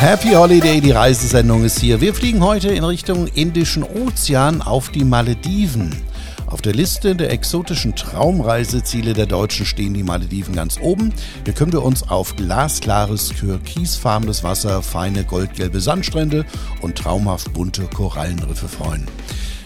Happy Holiday, die Reisesendung ist hier. Wir fliegen heute in Richtung Indischen Ozean auf die Malediven. Auf der Liste der exotischen Traumreiseziele der Deutschen stehen die Malediven ganz oben. Hier können wir uns auf glasklares, türkisfarbenes Wasser, feine goldgelbe Sandstrände und traumhaft bunte Korallenriffe freuen.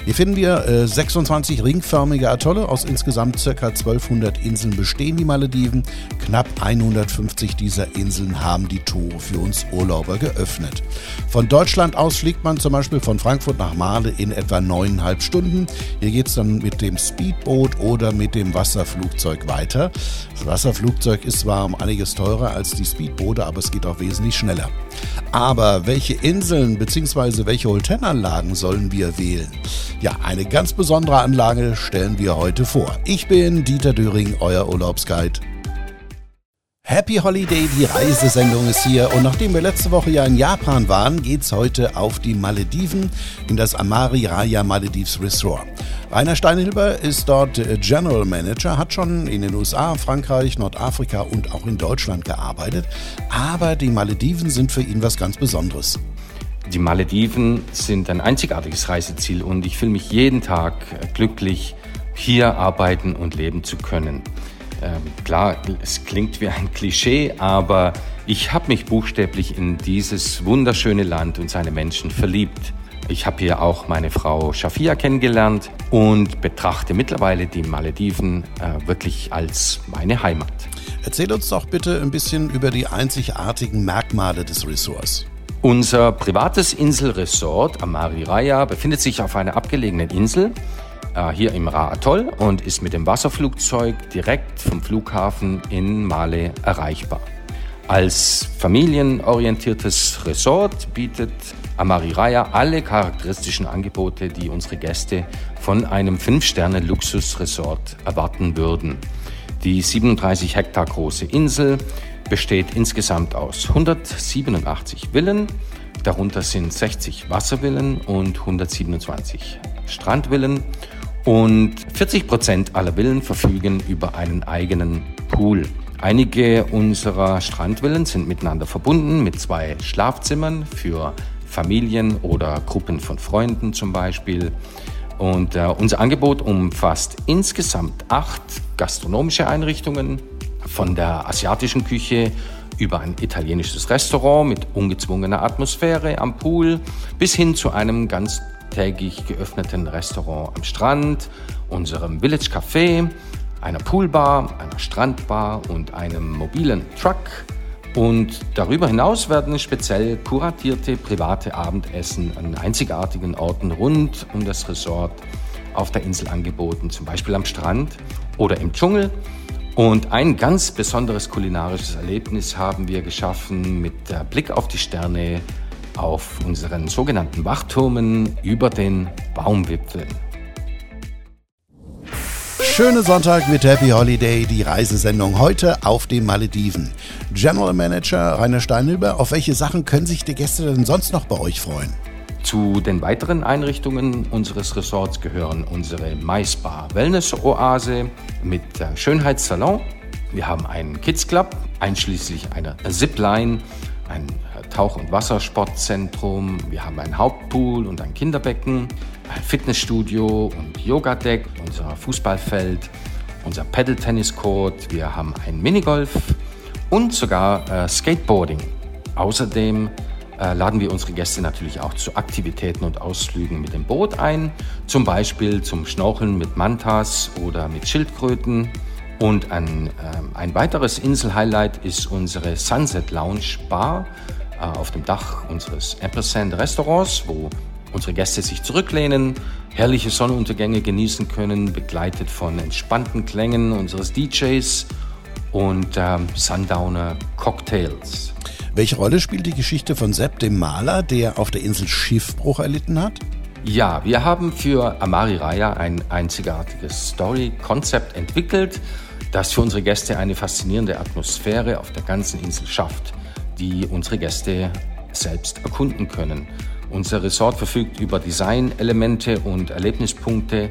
Hier finden wir äh, 26 ringförmige Atolle. Aus insgesamt ca. 1200 Inseln bestehen die Malediven. Knapp 150 dieser Inseln haben die Tore für uns Urlauber geöffnet. Von Deutschland aus fliegt man zum Beispiel von Frankfurt nach Male in etwa neuneinhalb Stunden. Hier geht es dann mit dem Speedboot oder mit dem Wasserflugzeug weiter. Das Wasserflugzeug ist zwar um einiges teurer als die Speedboote, aber es geht auch wesentlich schneller. Aber welche Inseln bzw. welche Hotelanlagen sollen wir wählen? Ja, eine ganz besondere Anlage stellen wir heute vor. Ich bin Dieter Döring, euer Urlaubsguide. Happy Holiday, die Reisesendung ist hier und nachdem wir letzte Woche ja in Japan waren, geht's heute auf die Malediven in das Amari Raya Maledives Resort. Rainer Steinhilber ist dort General Manager, hat schon in den USA, Frankreich, Nordafrika und auch in Deutschland gearbeitet, aber die Malediven sind für ihn was ganz Besonderes. Die Malediven sind ein einzigartiges Reiseziel und ich fühle mich jeden Tag glücklich, hier arbeiten und leben zu können. Ähm, klar, es klingt wie ein Klischee, aber ich habe mich buchstäblich in dieses wunderschöne Land und seine Menschen verliebt. Ich habe hier auch meine Frau Shafia kennengelernt und betrachte mittlerweile die Malediven äh, wirklich als meine Heimat. Erzähl uns doch bitte ein bisschen über die einzigartigen Merkmale des Resorts. Unser privates Inselresort Amari Raya befindet sich auf einer abgelegenen Insel äh, hier im Ra Atoll und ist mit dem Wasserflugzeug direkt vom Flughafen in Male erreichbar. Als familienorientiertes Resort bietet Amari Raya alle charakteristischen Angebote, die unsere Gäste von einem 5-Sterne-Luxusresort erwarten würden. Die 37 Hektar große Insel besteht insgesamt aus 187 Villen, darunter sind 60 Wasservillen und 127 Strandvillen und 40 Prozent aller Villen verfügen über einen eigenen Pool. Einige unserer Strandvillen sind miteinander verbunden mit zwei Schlafzimmern für Familien oder Gruppen von Freunden zum Beispiel. Und äh, unser Angebot umfasst insgesamt acht gastronomische Einrichtungen, von der asiatischen Küche über ein italienisches Restaurant mit ungezwungener Atmosphäre am Pool bis hin zu einem ganz täglich geöffneten Restaurant am Strand, unserem Village Café, einer Poolbar, einer Strandbar und einem mobilen Truck. Und darüber hinaus werden speziell kuratierte private Abendessen an einzigartigen Orten rund um das Resort auf der Insel angeboten, zum Beispiel am Strand oder im Dschungel. Und ein ganz besonderes kulinarisches Erlebnis haben wir geschaffen mit Blick auf die Sterne auf unseren sogenannten Wachturmen über den Baumwipfeln. Schöne Sonntag mit Happy Holiday, die Reisesendung heute auf den Malediven. General Manager Rainer Steinhilber, auf welche Sachen können sich die Gäste denn sonst noch bei euch freuen? Zu den weiteren Einrichtungen unseres Resorts gehören unsere MySpa Wellness Oase mit Schönheitssalon. Wir haben einen Kids Club, einschließlich einer Zipline, ein Tauch- und Wassersportzentrum, wir haben einen Hauptpool und ein Kinderbecken, ein Fitnessstudio und Yogadeck, unser Fußballfeld, unser Paddle-Tennis-Court, wir haben ein Minigolf und sogar äh, Skateboarding. Außerdem äh, laden wir unsere Gäste natürlich auch zu Aktivitäten und Ausflügen mit dem Boot ein, zum Beispiel zum Schnorcheln mit Mantas oder mit Schildkröten. Und ein, äh, ein weiteres Inselhighlight ist unsere Sunset Lounge Bar auf dem Dach unseres Ampersand Restaurants, wo unsere Gäste sich zurücklehnen, herrliche Sonnenuntergänge genießen können, begleitet von entspannten Klängen unseres DJs und ähm, Sundowner Cocktails. Welche Rolle spielt die Geschichte von Sepp dem Maler, der auf der Insel Schiffbruch erlitten hat? Ja, wir haben für Amari Raya ein einzigartiges Story-Konzept entwickelt, das für unsere Gäste eine faszinierende Atmosphäre auf der ganzen Insel schafft die unsere Gäste selbst erkunden können. Unser Resort verfügt über Designelemente und Erlebnispunkte,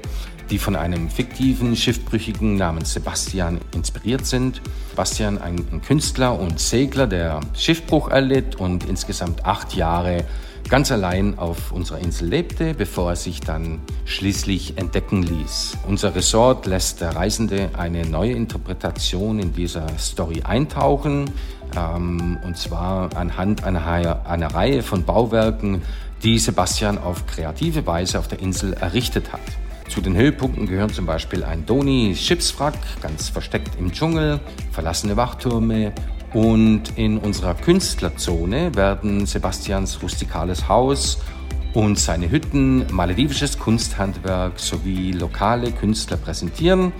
die von einem fiktiven Schiffbrüchigen namens Sebastian inspiriert sind. Sebastian, ein Künstler und Segler, der Schiffbruch erlitt und insgesamt acht Jahre ganz allein auf unserer Insel lebte, bevor er sich dann schließlich entdecken ließ. Unser Resort lässt der Reisende eine neue Interpretation in dieser Story eintauchen, ähm, und zwar anhand einer, einer Reihe von Bauwerken, die Sebastian auf kreative Weise auf der Insel errichtet hat. Zu den Höhepunkten gehören zum Beispiel ein Doni-Schiffswrack, ganz versteckt im Dschungel, verlassene Wachtürme und in unserer Künstlerzone werden Sebastians rustikales Haus und seine Hütten, maledivisches Kunsthandwerk sowie lokale Künstler präsentieren.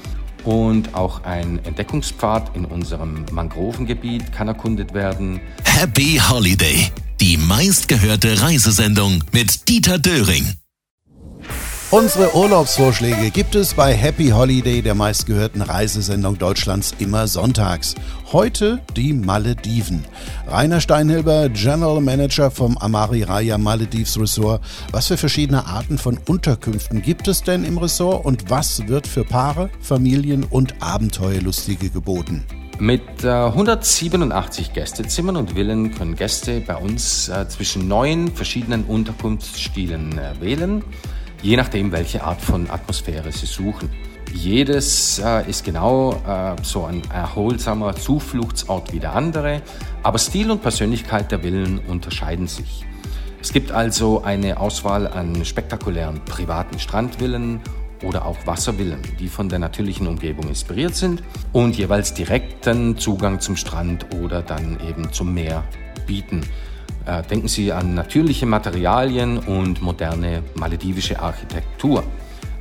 Und auch ein Entdeckungspfad in unserem Mangrovengebiet kann erkundet werden. Happy Holiday, die meistgehörte Reisesendung mit Dieter Döring. Unsere Urlaubsvorschläge gibt es bei Happy Holiday, der meistgehörten Reisesendung Deutschlands, immer sonntags. Heute die Malediven. Rainer Steinhilber, General Manager vom Amari Raya Maledives Resort. Was für verschiedene Arten von Unterkünften gibt es denn im Resort und was wird für Paare, Familien und Abenteuerlustige geboten? Mit äh, 187 Gästezimmern und Villen können Gäste bei uns äh, zwischen neun verschiedenen Unterkunftsstilen äh, wählen je nachdem, welche Art von Atmosphäre Sie suchen. Jedes äh, ist genau äh, so ein erholsamer Zufluchtsort wie der andere, aber Stil und Persönlichkeit der Villen unterscheiden sich. Es gibt also eine Auswahl an spektakulären privaten Strandvillen oder auch Wasservillen, die von der natürlichen Umgebung inspiriert sind und jeweils direkten Zugang zum Strand oder dann eben zum Meer bieten. Äh, denken Sie an natürliche Materialien und moderne maledivische Architektur.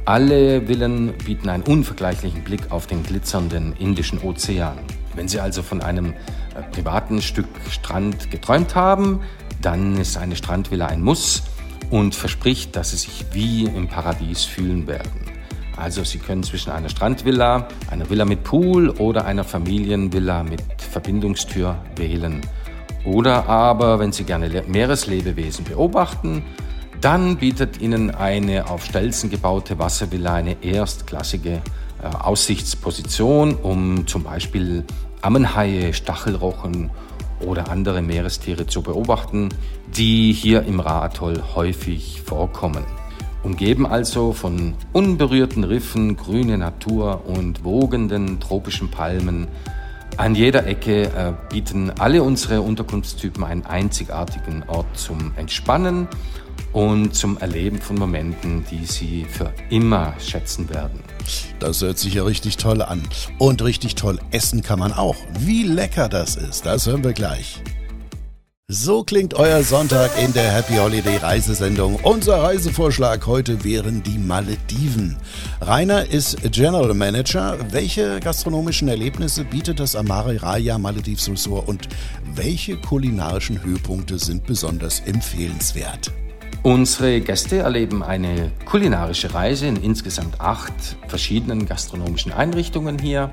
Alle Villen bieten einen unvergleichlichen Blick auf den glitzernden Indischen Ozean. Wenn Sie also von einem äh, privaten Stück Strand geträumt haben, dann ist eine Strandvilla ein Muss und verspricht, dass Sie sich wie im Paradies fühlen werden. Also Sie können zwischen einer Strandvilla, einer Villa mit Pool oder einer Familienvilla mit Verbindungstür wählen. Oder aber, wenn Sie gerne Meereslebewesen beobachten, dann bietet Ihnen eine auf Stelzen gebaute Wasservilla eine erstklassige äh, Aussichtsposition, um zum Beispiel Ammenhaie, Stachelrochen oder andere Meerestiere zu beobachten, die hier im Raatoll häufig vorkommen. Umgeben also von unberührten Riffen, grüne Natur und wogenden tropischen Palmen an jeder Ecke äh, bieten alle unsere Unterkunftstypen einen einzigartigen Ort zum Entspannen und zum Erleben von Momenten, die Sie für immer schätzen werden. Das hört sich ja richtig toll an. Und richtig toll essen kann man auch. Wie lecker das ist, das hören wir gleich. So klingt euer Sonntag in der Happy Holiday Reisesendung. Unser Reisevorschlag heute wären die Malediven. Rainer ist General Manager. Welche gastronomischen Erlebnisse bietet das Amari Raya Maledives Resort und welche kulinarischen Höhepunkte sind besonders empfehlenswert? Unsere Gäste erleben eine kulinarische Reise in insgesamt acht verschiedenen gastronomischen Einrichtungen hier,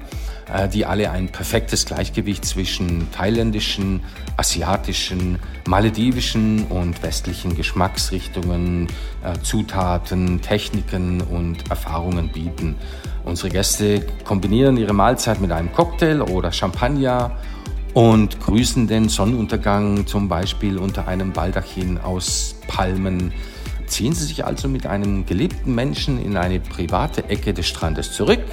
äh, die alle ein perfektes Gleichgewicht zwischen thailändischen, asiatischen, maledivischen und westlichen Geschmacksrichtungen, äh, Zutaten, Techniken und Erfahrungen bieten. Unsere Gäste kombinieren ihre Mahlzeit mit einem Cocktail oder Champagner und grüßen den Sonnenuntergang zum Beispiel unter einem Baldachin aus Palmen. Ziehen Sie sich also mit einem geliebten Menschen in eine private Ecke des Strandes zurück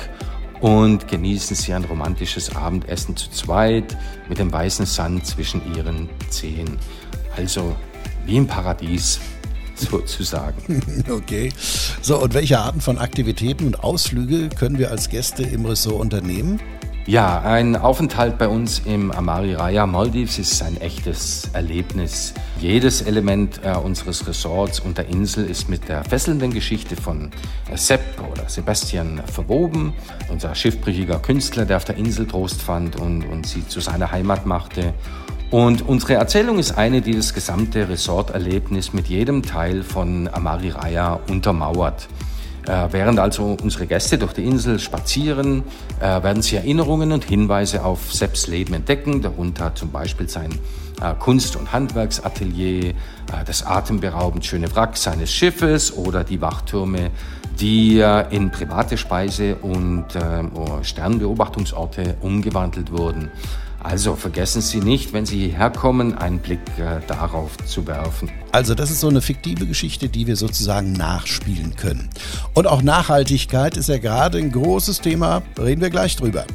und genießen Sie ein romantisches Abendessen zu zweit mit dem weißen Sand zwischen Ihren Zehen. Also wie im Paradies sozusagen. Okay. So, und welche Arten von Aktivitäten und Ausflüge können wir als Gäste im Ressort unternehmen? Ja, ein Aufenthalt bei uns im Amari Raya Maldives ist ein echtes Erlebnis. Jedes Element äh, unseres Resorts und der Insel ist mit der fesselnden Geschichte von äh, Sepp oder Sebastian verwoben, unser schiffbrüchiger Künstler, der auf der Insel Trost fand und, und sie zu seiner Heimat machte. Und unsere Erzählung ist eine, die das gesamte Resorterlebnis mit jedem Teil von Amari Raya untermauert. Äh, während also unsere Gäste durch die Insel spazieren, äh, werden sie Erinnerungen und Hinweise auf Sepps Leben entdecken, darunter zum Beispiel sein äh, Kunst- und Handwerksatelier, äh, das atemberaubend schöne Wrack seines Schiffes oder die Wachtürme, die in private Speise- und äh, oh, Sternbeobachtungsorte umgewandelt wurden. Also vergessen Sie nicht, wenn Sie hierher kommen, einen Blick äh, darauf zu werfen. Also das ist so eine fiktive Geschichte, die wir sozusagen nachspielen können. Und auch Nachhaltigkeit ist ja gerade ein großes Thema, reden wir gleich drüber.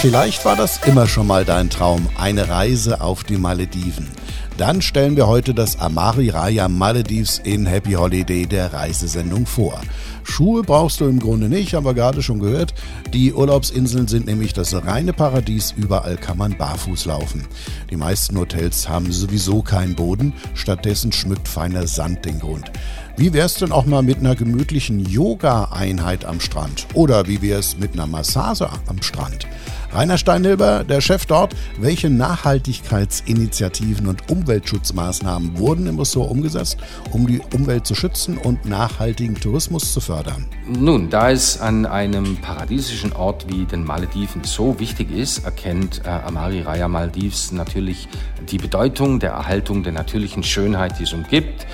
Vielleicht war das immer schon mal dein Traum, eine Reise auf die Malediven. Dann stellen wir heute das Amari Raya Maledives in Happy Holiday der Reisesendung vor. Schuhe brauchst du im Grunde nicht, haben wir gerade schon gehört. Die Urlaubsinseln sind nämlich das reine Paradies, überall kann man barfuß laufen. Die meisten Hotels haben sowieso keinen Boden, stattdessen schmückt feiner Sand den Grund. Wie wär's denn auch mal mit einer gemütlichen Yoga-Einheit am Strand? Oder wie wär's mit einer Massage am Strand? Rainer Steinhilber, der Chef dort, welche Nachhaltigkeitsinitiativen und Umweltschutzmaßnahmen wurden im Ressort umgesetzt, um die Umwelt zu schützen und nachhaltigen Tourismus zu fördern? Nun, da es an einem paradiesischen Ort wie den Malediven so wichtig ist, erkennt äh, Amari Raya Maldives natürlich die Bedeutung der Erhaltung der natürlichen Schönheit, die es umgibt.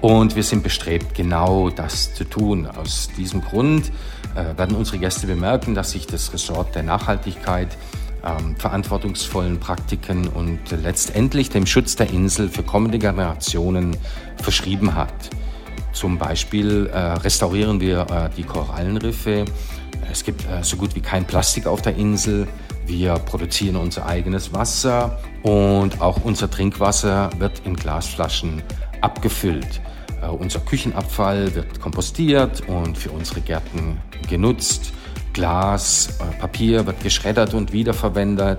Und wir sind bestrebt, genau das zu tun. Aus diesem Grund äh, werden unsere Gäste bemerken, dass sich das Ressort der Nachhaltigkeit, ähm, verantwortungsvollen Praktiken und letztendlich dem Schutz der Insel für kommende Generationen verschrieben hat. Zum Beispiel äh, restaurieren wir äh, die Korallenriffe. Es gibt äh, so gut wie kein Plastik auf der Insel. Wir produzieren unser eigenes Wasser und auch unser Trinkwasser wird in Glasflaschen abgefüllt. Äh, unser Küchenabfall wird kompostiert und für unsere Gärten genutzt. Glas, äh, Papier wird geschreddert und wiederverwendet.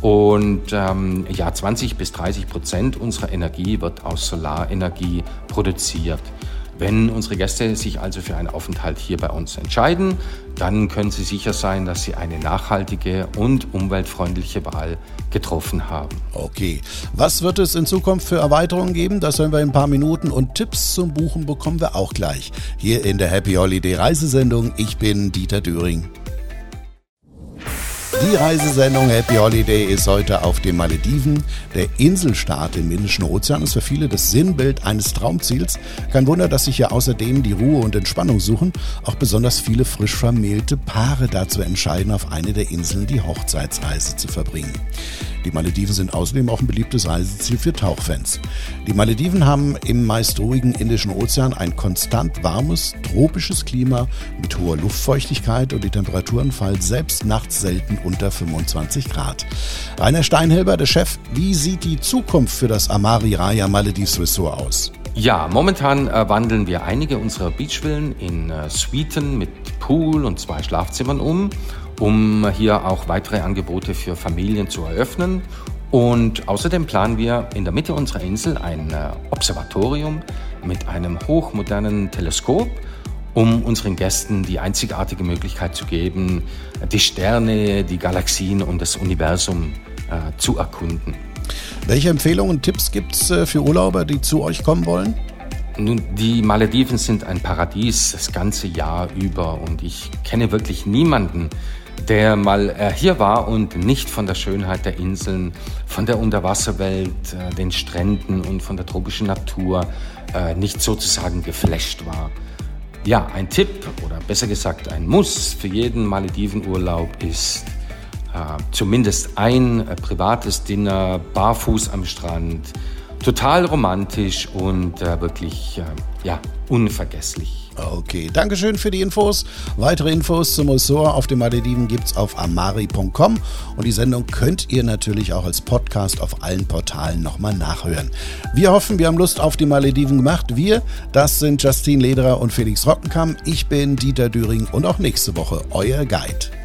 Und ähm, ja, 20 bis 30 Prozent unserer Energie wird aus Solarenergie produziert. Wenn unsere Gäste sich also für einen Aufenthalt hier bei uns entscheiden, dann können sie sicher sein, dass sie eine nachhaltige und umweltfreundliche Wahl getroffen haben. Okay, was wird es in Zukunft für Erweiterungen geben? Das hören wir in ein paar Minuten und Tipps zum Buchen bekommen wir auch gleich. Hier in der Happy Holiday Reisesendung. Ich bin Dieter Döring. Die Reisesendung Happy Holiday ist heute auf den Malediven. Der Inselstaat im Indischen Ozean ist für viele das Sinnbild eines Traumziels. Kein Wunder, dass sich hier außerdem die Ruhe und Entspannung suchen. Auch besonders viele frisch vermählte Paare dazu entscheiden, auf eine der Inseln die Hochzeitsreise zu verbringen. Die Malediven sind außerdem auch ein beliebtes Reiseziel für Tauchfans. Die Malediven haben im meist ruhigen Indischen Ozean ein konstant warmes, tropisches Klima mit hoher Luftfeuchtigkeit und die Temperaturen fallen selbst nachts selten unter 25 Grad. Rainer Steinhilber, der Chef, wie sieht die Zukunft für das Amari Raya Maledives Resort aus? Ja, momentan äh, wandeln wir einige unserer Beachvillen in äh, Suiten mit Pool und zwei Schlafzimmern um um hier auch weitere Angebote für Familien zu eröffnen. Und außerdem planen wir in der Mitte unserer Insel ein äh, Observatorium mit einem hochmodernen Teleskop, um unseren Gästen die einzigartige Möglichkeit zu geben, die Sterne, die Galaxien und das Universum äh, zu erkunden. Welche Empfehlungen und Tipps gibt es äh, für Urlauber, die zu euch kommen wollen? Nun, die Malediven sind ein Paradies das ganze Jahr über und ich kenne wirklich niemanden, der mal äh, hier war und nicht von der Schönheit der Inseln, von der Unterwasserwelt, äh, den Stränden und von der tropischen Natur äh, nicht sozusagen geflasht war. Ja, ein Tipp oder besser gesagt ein Muss für jeden Maledivenurlaub ist zumindest ein privates Dinner barfuß am Strand, total romantisch und äh, wirklich ja, unvergesslich. Okay, Dankeschön für die Infos. Weitere Infos zum Ressort auf den Malediven gibt es auf amari.com und die Sendung könnt ihr natürlich auch als Podcast auf allen Portalen nochmal nachhören. Wir hoffen, wir haben Lust auf die Malediven gemacht. Wir, das sind Justine Lederer und Felix Rockenkamp. Ich bin Dieter Düring und auch nächste Woche euer Guide.